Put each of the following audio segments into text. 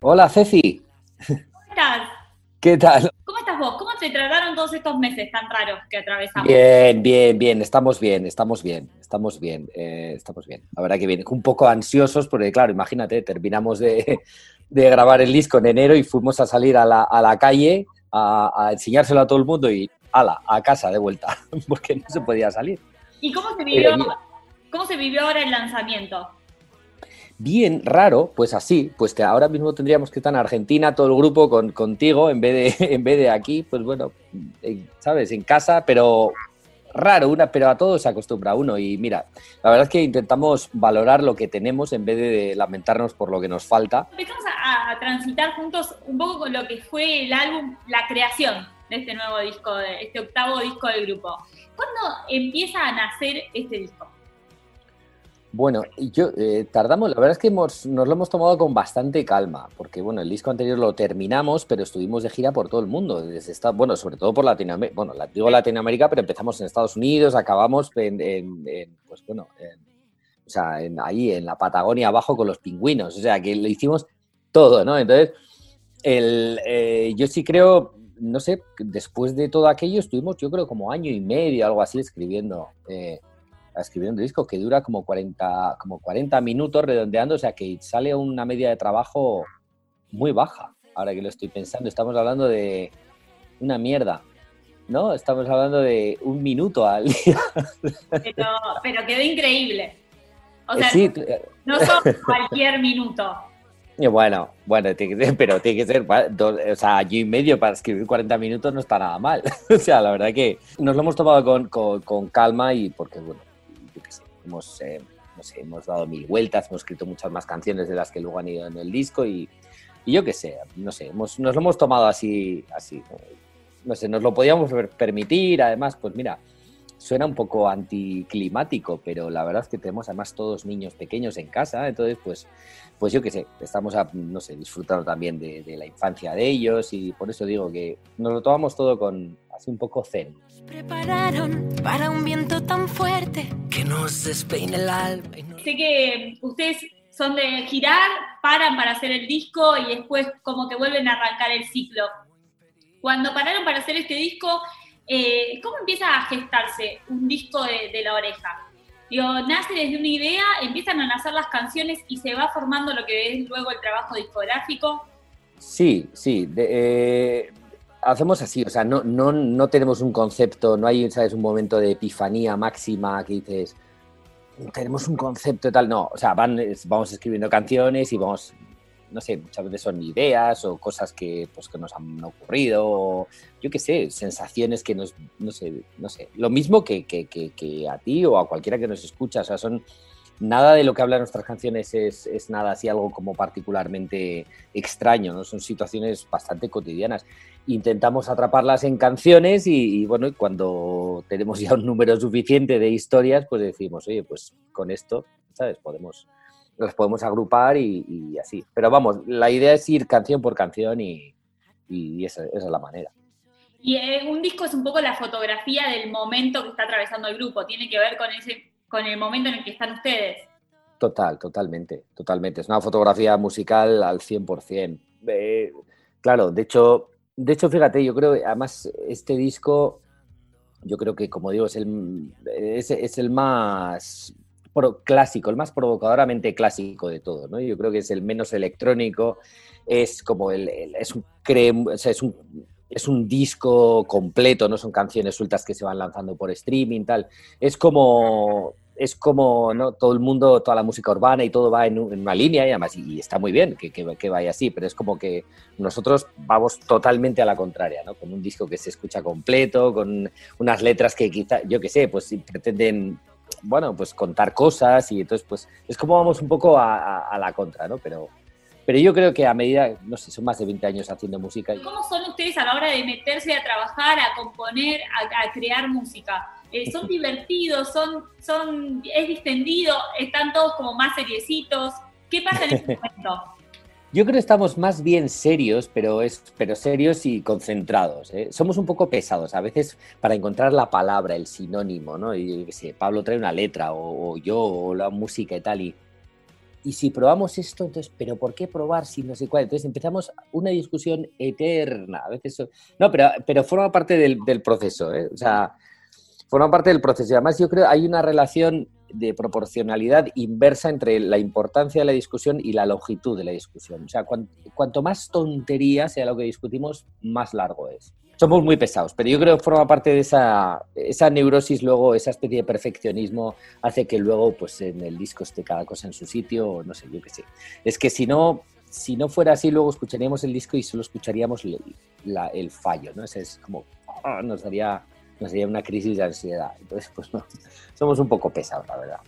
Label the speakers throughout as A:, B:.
A: Hola, Ceci.
B: ¿Cómo estás?
A: ¿Qué tal?
B: ¿Cómo estás vos? ¿Cómo te trataron todos estos meses tan raros que atravesamos?
A: Bien, bien, bien. Estamos bien, estamos bien, estamos bien, eh, estamos bien. La verdad que bien. Un poco ansiosos porque, claro, imagínate, terminamos de, de grabar el disco en enero y fuimos a salir a la, a la calle a, a enseñárselo a todo el mundo y ala, a casa de vuelta, porque no se podía salir.
B: ¿Y cómo se vivió,
A: bien.
B: cómo se vivió ahora el lanzamiento?
A: Bien raro, pues así, pues que ahora mismo tendríamos que estar en Argentina, todo el grupo con, contigo, en vez, de, en vez de aquí, pues bueno, en- ¿sabes? En casa, pero raro, una, pero a todo se acostumbra uno. Y mira, la verdad es que intentamos valorar lo que tenemos en vez de lamentarnos por lo que nos falta.
B: Empezamos a, a transitar juntos un poco con lo que fue el álbum, la creación de este nuevo disco, de este octavo disco del grupo. ¿Cuándo empieza a nacer este disco?
A: Bueno, yo eh, tardamos, la verdad es que hemos- nos lo hemos tomado con bastante calma, porque bueno, el disco anterior lo terminamos, pero estuvimos de gira por todo el mundo, desde esta- bueno, sobre todo por Latinoamérica, bueno, digo Latinoamérica, pero empezamos en Estados Unidos, acabamos en, pues bueno, en- o sea, ahí en la Patagonia abajo con los pingüinos, o sea, que lo hicimos todo, ¿no? Entonces, el, eh, yo sí creo, no sé, después de todo aquello estuvimos, yo creo, como año y medio, algo así, escribiendo. eh, escribiendo un disco que dura como 40, como 40 minutos redondeando, o sea que sale una media de trabajo muy baja. Ahora que lo estoy pensando, estamos hablando de una mierda, ¿no? Estamos hablando de un minuto al día.
B: Pero, pero quedó increíble. O sea,
A: sí,
B: no son cualquier minuto.
A: y bueno, bueno, tiene que ser- pero tiene que ser, dos- o sea, año y medio para escribir 40 minutos no está nada mal. o sea, la verdad que nos lo hemos tomado con, con- con calma y porque, bueno, hemos, eh, no sé, hemos dado mil vueltas, hemos escrito muchas más canciones de las que luego han ido en el disco y, y yo qué sé, no sé, hemos- nos lo hemos tomado así, así, ¿no? sé, nos lo podíamos per- permitir, además, pues mira, suena un poco anticlimático, pero la verdad es que tenemos además todos niños pequeños en casa, entonces pues, pues yo qué sé, estamos, a, no sé, disfrutando también de, de la infancia de ellos y por eso digo que nos lo tomamos todo con así un poco zen.
C: prepararon para un viento tan fuerte nos despeine el alma. y nos-
B: Sé que ustedes son de girar, paran para hacer el disco y después como que vuelven a arrancar el ciclo. Cuando pararon para hacer este disco, eh, ¿cómo empieza a gestarse un disco de, de la oreja? Digo, nace desde una idea, empiezan a nacer las canciones y se va formando lo que es luego el trabajo discográfico.
A: Sí, sí. de- eh, hacemos así, o sea, no, no, no tenemos un concepto, no hay, ¿sabes? Un momento de epifanía máxima que dices, tenemos un concepto y tal. No, o sea, van, vamos escribiendo canciones y vamos, no sé, muchas veces son ideas o cosas que, pues, que nos han ocurrido, o yo qué sé, sensaciones que nos, no sé, no sé. Lo mismo que, que, que, que a ti o a cualquiera que nos escucha, o sea, son... Nada de lo que hablan nuestras canciones es, es nada así, algo como particularmente extraño, ¿no? Son situaciones bastante cotidianas. Intentamos atraparlas en canciones y, y, bueno, cuando tenemos ya un número suficiente de historias, pues decimos, oye, pues con esto, ¿sabes? Podemos, las podemos agrupar y, así. Pero vamos, la idea es ir canción por canción y, esa es la manera.
B: Y eh, un disco es un poco la fotografía del momento que está atravesando el grupo, tiene que ver con, ese, con el momento en el que están ustedes.
A: Total, totalmente, totalmente. Es una fotografía musical al 100%. Eh, claro, de hecho, de hecho, fíjate, yo creo además este disco, yo creo que, como digo, es el, es, el más clásico, el más provocadoramente clásico de todos, ¿no? Yo creo que es el menos electrónico, es como el, es un sea, es un es un disco completo, no son canciones sueltas que se van lanzando por streaming, tal. Es como es como ¿no? todo el mundo, toda la música urbana y todo va en, un- en una línea y además y, está muy bien que, que, vaya así, pero es como que nosotros vamos totalmente a la contraria, ¿no? Con un disco que se escucha completo, con unas letras que quizá, yo qué sé, pues pretenden, bueno, pues contar cosas y entonces pues es como vamos un poco a- a la contra, ¿no? Pero, pero yo creo que a medida, no sé, son más de 20 años haciendo música
B: ¿Cómo son ustedes a la hora de meterse a trabajar, a componer, a, a crear música? Eh, ¿Son divertidos? ¿Son, son, ¿Es distendido? ¿Están todos como más seriecitos? ¿Qué pasa en ese momento?
A: Yo creo que estamos más bien serios, pero, es, pero serios y concentrados. ¿eh? Somos un poco pesados a veces para encontrar la palabra, el sinónimo, ¿no? Y yo qué sé, Pablo trae una letra, o, o yo, o la música y tal, y, y si probamos esto, entonces, ¿pero por qué probar si no sé cuál? Entonces empezamos una discusión eterna. A veces, no, pero, pero forma parte del, del proceso, ¿eh? O sea, forma parte del proceso. Y además yo creo que hay una relación de proporcionalidad inversa entre la importancia de la discusión y la longitud de la discusión. O sea, cuanto más tontería sea lo que discutimos, más largo es. Somos muy pesados, pero yo creo que forma parte de esa, esa neurosis, luego esa especie de perfeccionismo hace que luego pues en el disco esté cada cosa en su sitio, o no sé, yo qué sé. Es que si no, si no fuera así, luego escucharíamos el disco y solo escucharíamos el fallo, ¿no? Ese es como, ah, nos daría nos sería una crisis de ansiedad. Entonces, pues no, somos un poco pesados, la verdad.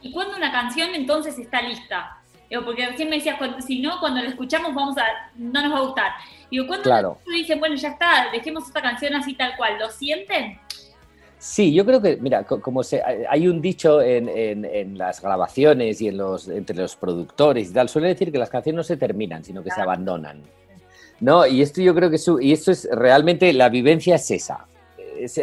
B: ¿Y cuándo una canción entonces está lista? Porque recién me decías, si no, cuando la escuchamos vamos a, no nos va a gustar. Digo, ¿cuándo
A: claro.
B: dicen, bueno, ya está, dejemos esta canción así tal cual? ¿Lo sienten?
A: Sí, yo creo que, mira, como se, hay un dicho en, en, las grabaciones y en los, entre los productores y tal, suele decir que las canciones no se terminan, sino que se abandonan. ¿No? Y esto yo creo que y esto es realmente la vivencia es esa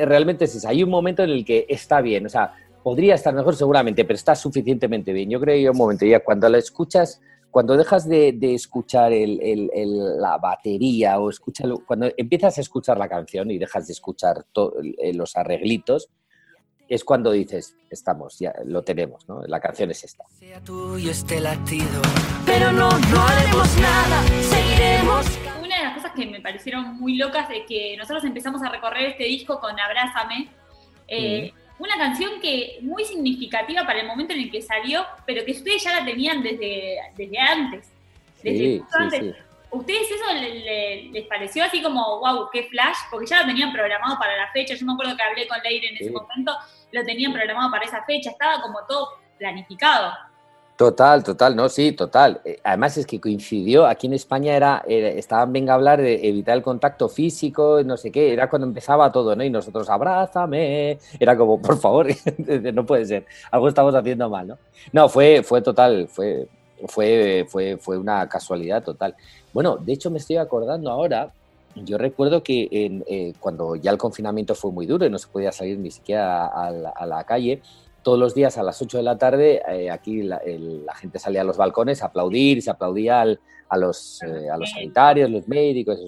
A: realmente es Hay un momento en el que está bien, o sea, podría estar mejor seguramente, pero está suficientemente bien. Yo creo que hay un momento, ya cuando la escuchas, cuando dejas de, escuchar la batería o escuchalo, cuando empiezas a escuchar la canción y dejas de escuchar los arreglitos, es cuando dices, estamos, ya lo tenemos, ¿no? La canción es esta. Sea tuyo este latido,
B: pero no, no haremos nada, seguiremos de las cosas que me parecieron muy locas de que nosotros empezamos a recorrer este disco con Abrázame. Eh, una canción que muy significativa para el momento en el que salió, pero que ustedes ya la tenían desde, desde antes. Desde antes. ¿Ustedes eso les pareció así como, wow, qué flash? Porque ya lo tenían programado para la fecha. Yo me acuerdo que hablé con Leire en ese momento, lo tenían programado para esa fecha, estaba como todo planificado.
A: Total, total, no, sí, total. Eh, además es que coincidió, aquí en España era, estaban venga a hablar de evitar el contacto físico, no sé qué, era cuando empezaba todo, ¿no? Y nosotros, abrázame, era como, por favor, no puede ser, algo estamos haciendo mal, ¿no? No, fue, fue total, fue, fue, fue, fue una casualidad total. Bueno, de hecho me estoy acordando ahora, yo recuerdo que eh, cuando ya el confinamiento fue muy duro y no se podía salir ni siquiera a la calle, todos los días a las 8 de la tarde, eh, aquí la, gente salía a los balcones a aplaudir, se aplaudía a, los, eh, a los sanitarios, los médicos.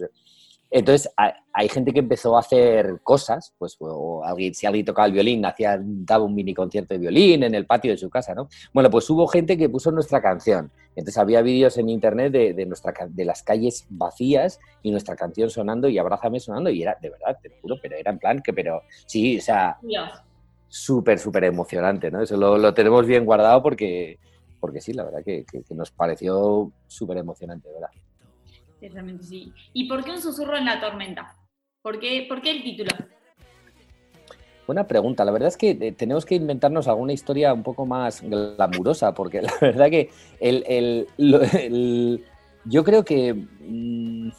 A: Entonces, hay, gente que empezó a hacer cosas, pues, o alguien, si alguien tocaba el violín, hacía, daba un mini concierto de violín en el patio de su casa, ¿no? Bueno, pues hubo gente que puso nuestra canción. Entonces, había vídeos en internet de, nuestra, de las calles vacías y nuestra canción sonando y Abrázame sonando, y era, de verdad, te juro, pero era en plan que, pero sí, o sea súper, súper emocionante, ¿no? Eso lo, tenemos bien guardado porque, porque sí, la verdad que, nos pareció súper emocionante, ¿verdad?
B: Ciertamente sí. ¿Y por qué un susurro en la tormenta? ¿Por qué, por qué el título?
A: Buena pregunta. La verdad es que eh, tenemos que inventarnos alguna historia un poco más glamurosa, porque la verdad que el, yo creo que mm,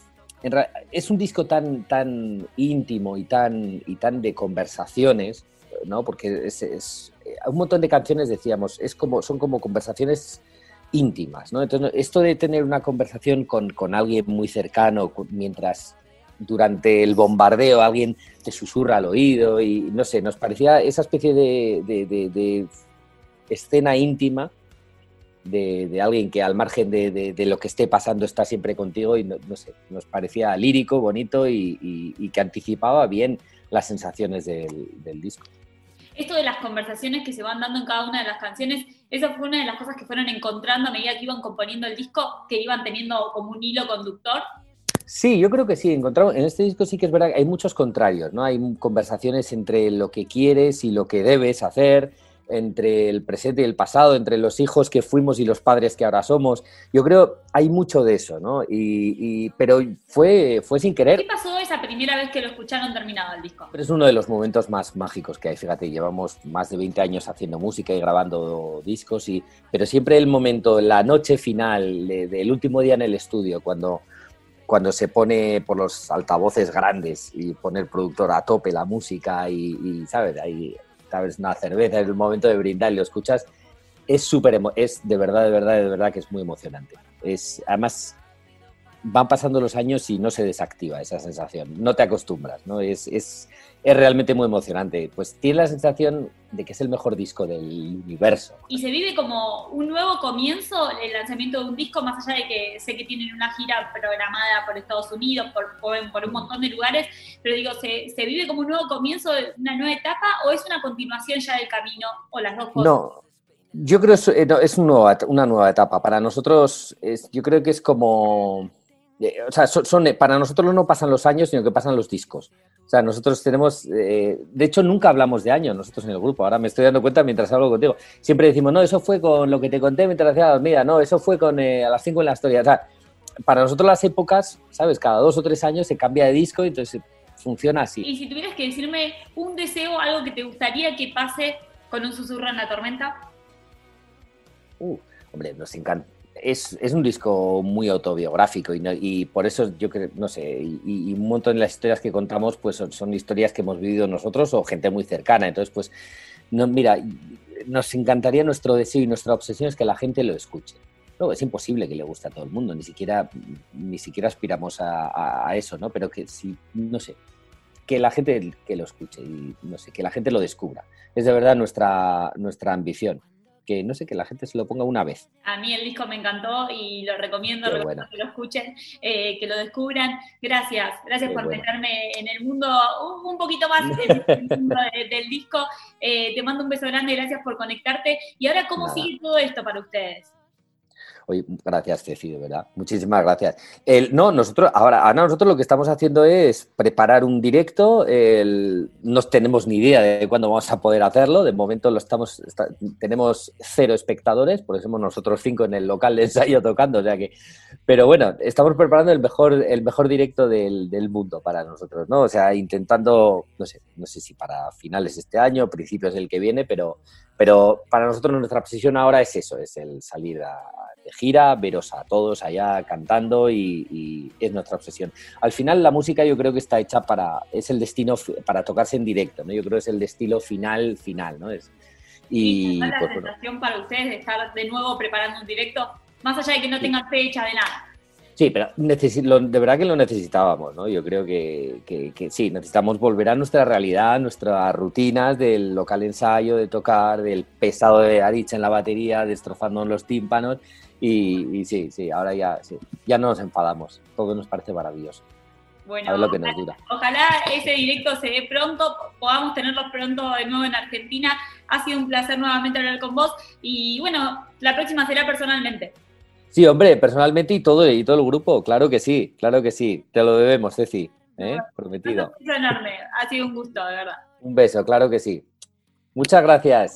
A: es un disco tan, tan íntimo y tan, y tan de conversaciones ¿no? Porque es, eh, un montón de canciones decíamos, es como, son como conversaciones íntimas, ¿no? Entonces, esto de tener una conversación con, con alguien muy cercano, mientras durante el bombardeo alguien te susurra al oído y no sé, nos parecía esa especie de, de, escena íntima de, alguien que al margen de, lo que esté pasando está siempre contigo y no, sé, nos parecía lírico, bonito y, y, que anticipaba bien las sensaciones del, del disco
B: esto de las conversaciones que se van dando en cada una de las canciones, eso fue una de las cosas que fueron encontrando a medida que iban componiendo el disco, que iban teniendo como un hilo conductor.
A: Sí, yo creo que sí, encontramos, en este disco sí que es verdad hay muchos contrarios, ¿no? Hay conversaciones entre lo que quieres y lo que debes hacer, entre el presente y el pasado, entre los hijos que fuimos y los padres que ahora somos. Yo creo hay mucho de eso, ¿no? Y, pero fue, fue sin querer.
B: ¿Qué pasó esa primera vez que lo escucharon terminado el disco?
A: es uno de los momentos más mágicos que hay. Fíjate, llevamos más de 20 años haciendo música y grabando discos, y, pero siempre el momento, la noche final del último día en el estudio, cuando cuando se pone por los altavoces grandes y pone el productor a tope la música y, y ¿sabes? Ahí sabes, una cerveza, es el momento de brindar y lo escuchas, es súper, es de verdad, de verdad, de verdad que es muy emocionante. Es, además, van pasando los años y no se desactiva esa sensación, no te acostumbras, ¿no? Es, es, es realmente muy emocionante. Pues tiene la sensación de que es el mejor disco del universo.
B: Y se vive como un nuevo comienzo, el lanzamiento de un disco, más allá de que sé que tienen una gira programada por Estados Unidos, por, por, un montón de lugares, pero digo, ¿se, ¿se, vive como un nuevo comienzo, una nueva etapa o es una continuación ya del camino o las dos cosas?
A: No. Yo creo que es, es una nueva etapa. Para nosotros, es, yo creo que es como. Eh, o sea, son, para nosotros no pasan los años, sino que pasan los discos. O sea, nosotros tenemos, eh, de hecho nunca hablamos de años nosotros en el grupo, ahora me estoy dando cuenta mientras hablo contigo. Siempre decimos, no, eso fue con lo que te conté mientras hacía la dormida, no, eso fue con eh, a las 5 en la historia. O sea, para nosotros las épocas, ¿sabes? Cada dos o tres años se cambia de disco y entonces funciona así.
B: Y si tuvieras que decirme un deseo, algo que te gustaría que pase con un susurro en la tormenta.
A: Uh, hombre, nos encanta es, un disco muy autobiográfico y, por eso yo creo, no sé, y, un montón de las historias que contamos pues son, historias que hemos vivido nosotros o gente muy cercana. Entonces, pues, no, mira, nos encantaría nuestro deseo y nuestra obsesión es que la gente lo escuche. No, es imposible que le guste a todo el mundo, ni siquiera, ni siquiera aspiramos a, a eso, ¿no? Pero que si, no sé, que la gente que lo escuche y no sé, que la gente lo descubra. Es de verdad nuestra, nuestra ambición que no sé, que la gente se lo ponga una vez.
B: A mí el disco me encantó y lo recomiendo, que lo escuchen, eh, que lo descubran. Gracias, gracias por meterme en el mundo un, poquito más del, mundo del disco. Eh, te mando un beso grande, gracias por conectarte. Y ahora, ¿cómo sigue todo esto para ustedes?
A: Gracias, Ceci, de verdad. Muchísimas gracias. El, no, nosotros, ahora, ahora, nosotros lo que estamos haciendo es preparar un directo. no tenemos ni idea de cuándo vamos a poder hacerlo. De momento lo estamos, tenemos cero espectadores, por eso somos nosotros cinco en el local de ensayo tocando. O sea que, pero bueno, estamos preparando el mejor, el mejor directo del, del mundo para nosotros, ¿no? O sea, intentando, no sé, no sé si para finales de este año, principios del que viene, pero, pero para nosotros nuestra posición ahora es eso, es el salir a, de gira, veros a todos allá cantando y, es nuestra obsesión. Al final la música yo creo que está hecha para, es el destino para tocarse en directo, ¿no? Yo creo que es el destino final, final, ¿no? Es,
B: y, la pues, sensación para ustedes de estar de nuevo preparando un directo, más allá de que no tengan fecha de nada.
A: Sí, pero de verdad que lo necesitábamos, ¿no? Yo creo que, que, sí, necesitamos volver a nuestra realidad, nuestras rutinas del local ensayo, de tocar, del pesado de Arich en la batería, destrozando los tímpanos y, sí, sí, ahora ya, ya no nos enfadamos. Todo nos parece maravilloso.
B: Bueno, lo que nos dura. ojalá ese directo se dé pronto, podamos tenerlo pronto de nuevo en Argentina. Ha sido un placer nuevamente hablar con vos y bueno, la próxima será personalmente.
A: Sí, hombre, personalmente y todo, y todo el grupo, claro que sí, claro que sí. Te lo debemos, Ceci, ¿eh? prometido.
B: Un enorme, ha sido un gusto, de verdad.
A: Un beso, claro que sí. Muchas gracias.